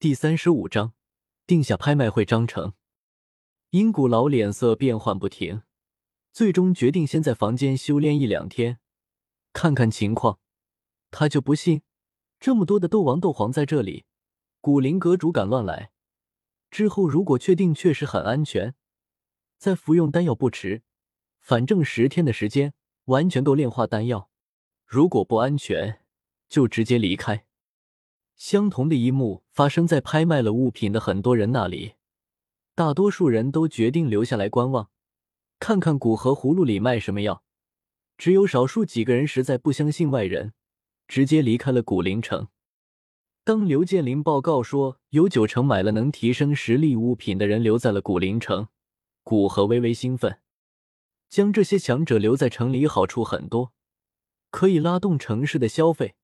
第三十五章，定下拍卖会章程。阴谷老脸色变幻不停，最终决定先在房间修炼一两天，看看情况。他就不信这么多的斗王、斗皇在这里，古灵阁主敢乱来。之后如果确定确实很安全，再服用丹药不迟。反正十天的时间完全够炼化丹药。如果不安全，就直接离开。相同的一幕发生在拍卖了物品的很多人那里，大多数人都决定留下来观望，看看古河葫芦里卖什么药。只有少数几个人实在不相信外人，直接离开了古灵城。当刘建林报告说有九成买了能提升实力物品的人留在了古灵城，古河微微兴奋。将这些强者留在城里，好处很多，可以拉动城市的消费。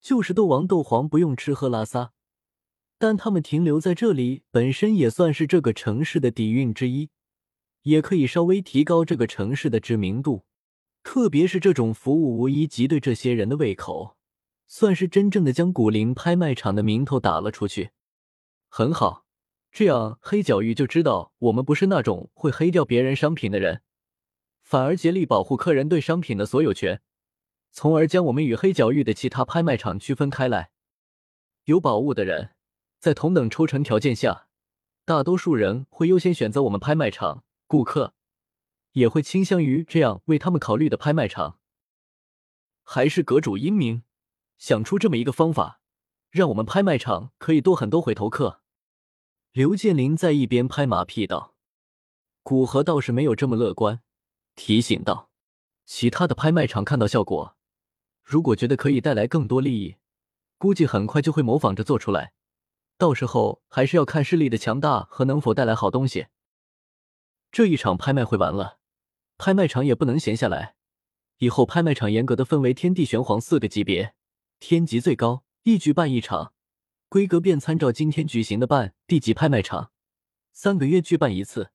就是斗王、斗皇不用吃喝拉撒，但他们停留在这里本身也算是这个城市的底蕴之一，也可以稍微提高这个城市的知名度。特别是这种服务，无疑极对这些人的胃口。算是真正的将古灵拍卖场的名头打了出去，很好，这样黑角域就知道我们不是那种会黑掉别人商品的人，反而竭力保护客人对商品的所有权，从而将我们与黑角域的其他拍卖场区分开来。有宝物的人，在同等抽成条件下，大多数人会优先选择我们拍卖场，顾客也会倾向于这样为他们考虑的拍卖场。还是阁主英明。想出这么一个方法，让我们拍卖场可以多很多回头客。刘建林在一边拍马屁道：“古河倒是没有这么乐观，提醒道：其他的拍卖场看到效果，如果觉得可以带来更多利益，估计很快就会模仿着做出来。到时候还是要看势力的强大和能否带来好东西。这一场拍卖会完了，拍卖场也不能闲下来。以后拍卖场严格的分为天地玄黄四个级别。”天级最高，一举办一场，规格便参照今天举行的办地级拍卖场，三个月举办一次，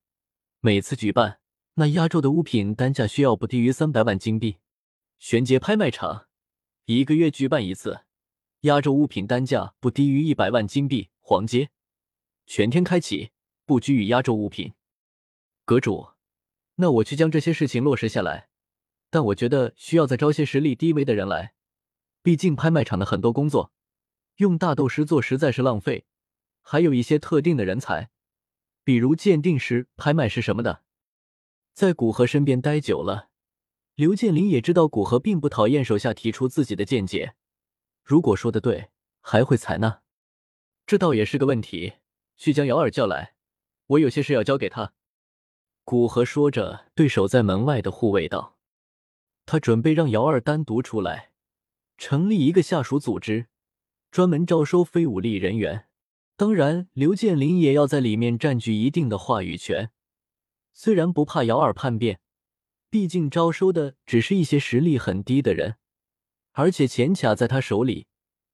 每次举办那压轴的物品单价需要不低于三百万金币。玄阶拍卖场，一个月举办一次，压轴物品单价不低于一百万金币。黄阶，全天开启，不拘于压轴物品。阁主，那我去将这些事情落实下来，但我觉得需要再招些实力低微的人来。毕竟拍卖场的很多工作，用大斗师做实在是浪费。还有一些特定的人才，比如鉴定师、拍卖师什么的。在古河身边待久了，刘建林也知道古河并不讨厌手下提出自己的见解。如果说的对，还会采纳。这倒也是个问题。去将姚二叫来，我有些事要交给他。古河说着，对守在门外的护卫道：“他准备让姚二单独出来。”成立一个下属组织，专门招收非武力人员。当然，刘建林也要在里面占据一定的话语权。虽然不怕姚二叛变，毕竟招收的只是一些实力很低的人，而且钱卡在他手里，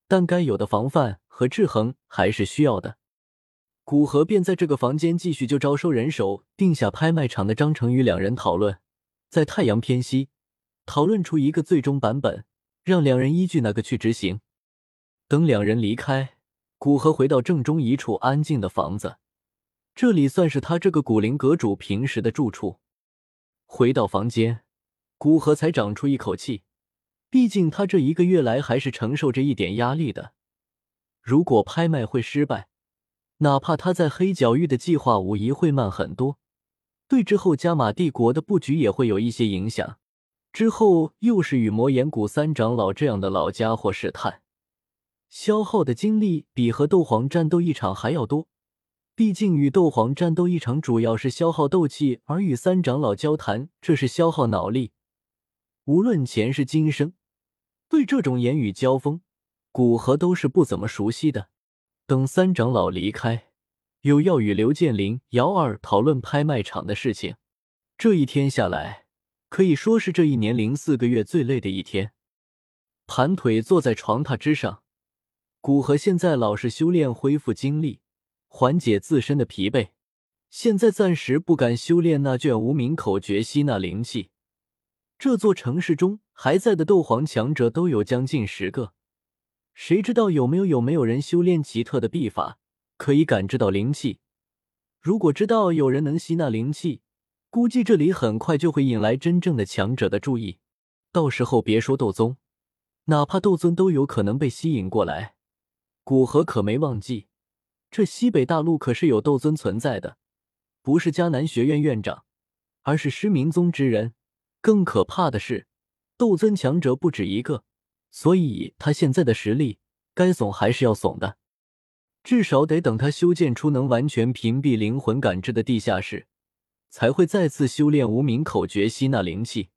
但该有的防范和制衡还是需要的。古河便在这个房间继续就招收人手，定下拍卖场的章程，与两人讨论，在太阳偏西讨论出一个最终版本。让两人依据那个去执行。等两人离开，古河回到正中一处安静的房子，这里算是他这个古灵阁主平时的住处。回到房间，古河才长出一口气，毕竟他这一个月来还是承受着一点压力的。如果拍卖会失败，哪怕他在黑角域的计划，无疑会慢很多，对之后加玛帝国的布局也会有一些影响。之后又是与魔岩谷三长老这样的老家伙试探，消耗的精力比和斗皇战斗一场还要多。毕竟与斗皇战斗一场主要是消耗斗气，而与三长老交谈，这是消耗脑力。无论前世今生，对这种言语交锋，古河都是不怎么熟悉的。等三长老离开，又要与刘建林、姚二讨论拍卖场的事情。这一天下来。可以说是这一年零四个月最累的一天。盘腿坐在床榻之上，古河现在老是修炼恢复精力，缓解自身的疲惫。现在暂时不敢修炼那卷无名口诀吸纳灵气。这座城市中还在的斗皇强者都有将近十个，谁知道有没有有没有人修炼奇特的秘法，可以感知到灵气。如果知道有人能吸纳灵气，估计这里很快就会引来真正的强者的注意。到时候别说斗宗，哪怕斗尊都有可能被吸引过来。古河可没忘记，这西北大陆可是有斗尊存在的，不是迦南学院院长，而是失明宗之人。更可怕的是，斗尊强者不止一个，所以他现在的实力，该怂还是要怂的。至少得等他修建出能完全屏蔽灵魂感知的地下室，才会再次修炼无名口诀，吸纳灵气。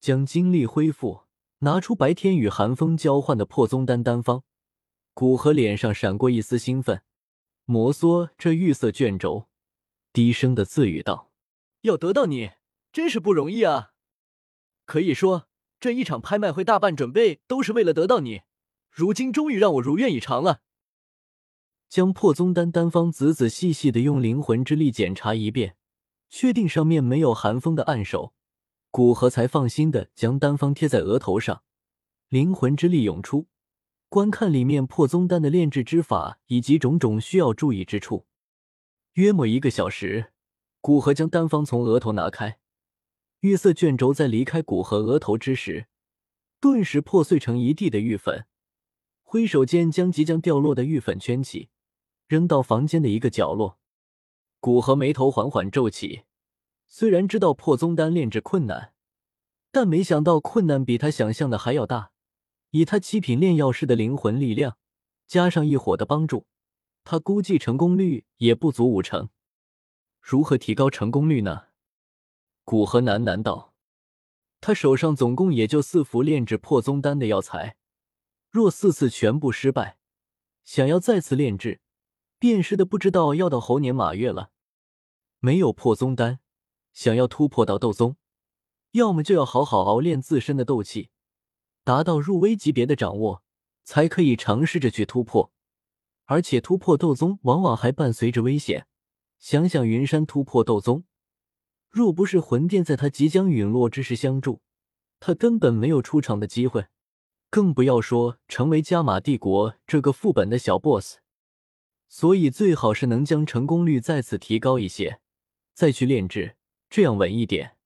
将精力恢复，拿出白天与寒风交换的破宗丹丹方，古河脸上闪过一丝兴奋，摩挲这玉色卷轴，低声的自语道：“要得到你，真是不容易啊！可以说，这一场拍卖会大半准备都是为了得到你，如今终于让我如愿以偿了。”将破宗丹丹方仔仔细细的用灵魂之力检查一遍，确定上面没有寒风的暗手。古河才放心的将丹方贴在额头上，灵魂之力涌出，观看里面破宗丹的炼制之法以及种种需要注意之处。约莫一个小时，古河将丹方从额头拿开，玉色卷轴在离开古河额头之时，顿时破碎成一地的玉粉，挥手间将即将掉落的玉粉圈起，扔到房间的一个角落。古河眉头缓缓皱起。虽然知道破宗丹炼制困难，但没想到困难比他想象的还要大。以他七品炼药师的灵魂力量，加上一火的帮助，他估计成功率也不足五成。如何提高成功率呢？古河喃喃道：“他手上总共也就四服炼制破宗丹的药材，若四次全部失败，想要再次炼制，便是的不知道要到猴年马月了。没有破宗丹。”想要突破到斗宗，要么就要好好熬炼自身的斗气，达到入微级别的掌握，才可以尝试着去突破。而且突破斗宗往往还伴随着危险。想想云山突破斗宗，若不是魂殿在他即将陨落之时相助，他根本没有出场的机会，更不要说成为加玛帝国这个副本的小 boss。所以最好是能将成功率再次提高一些，再去炼制。这样稳一点。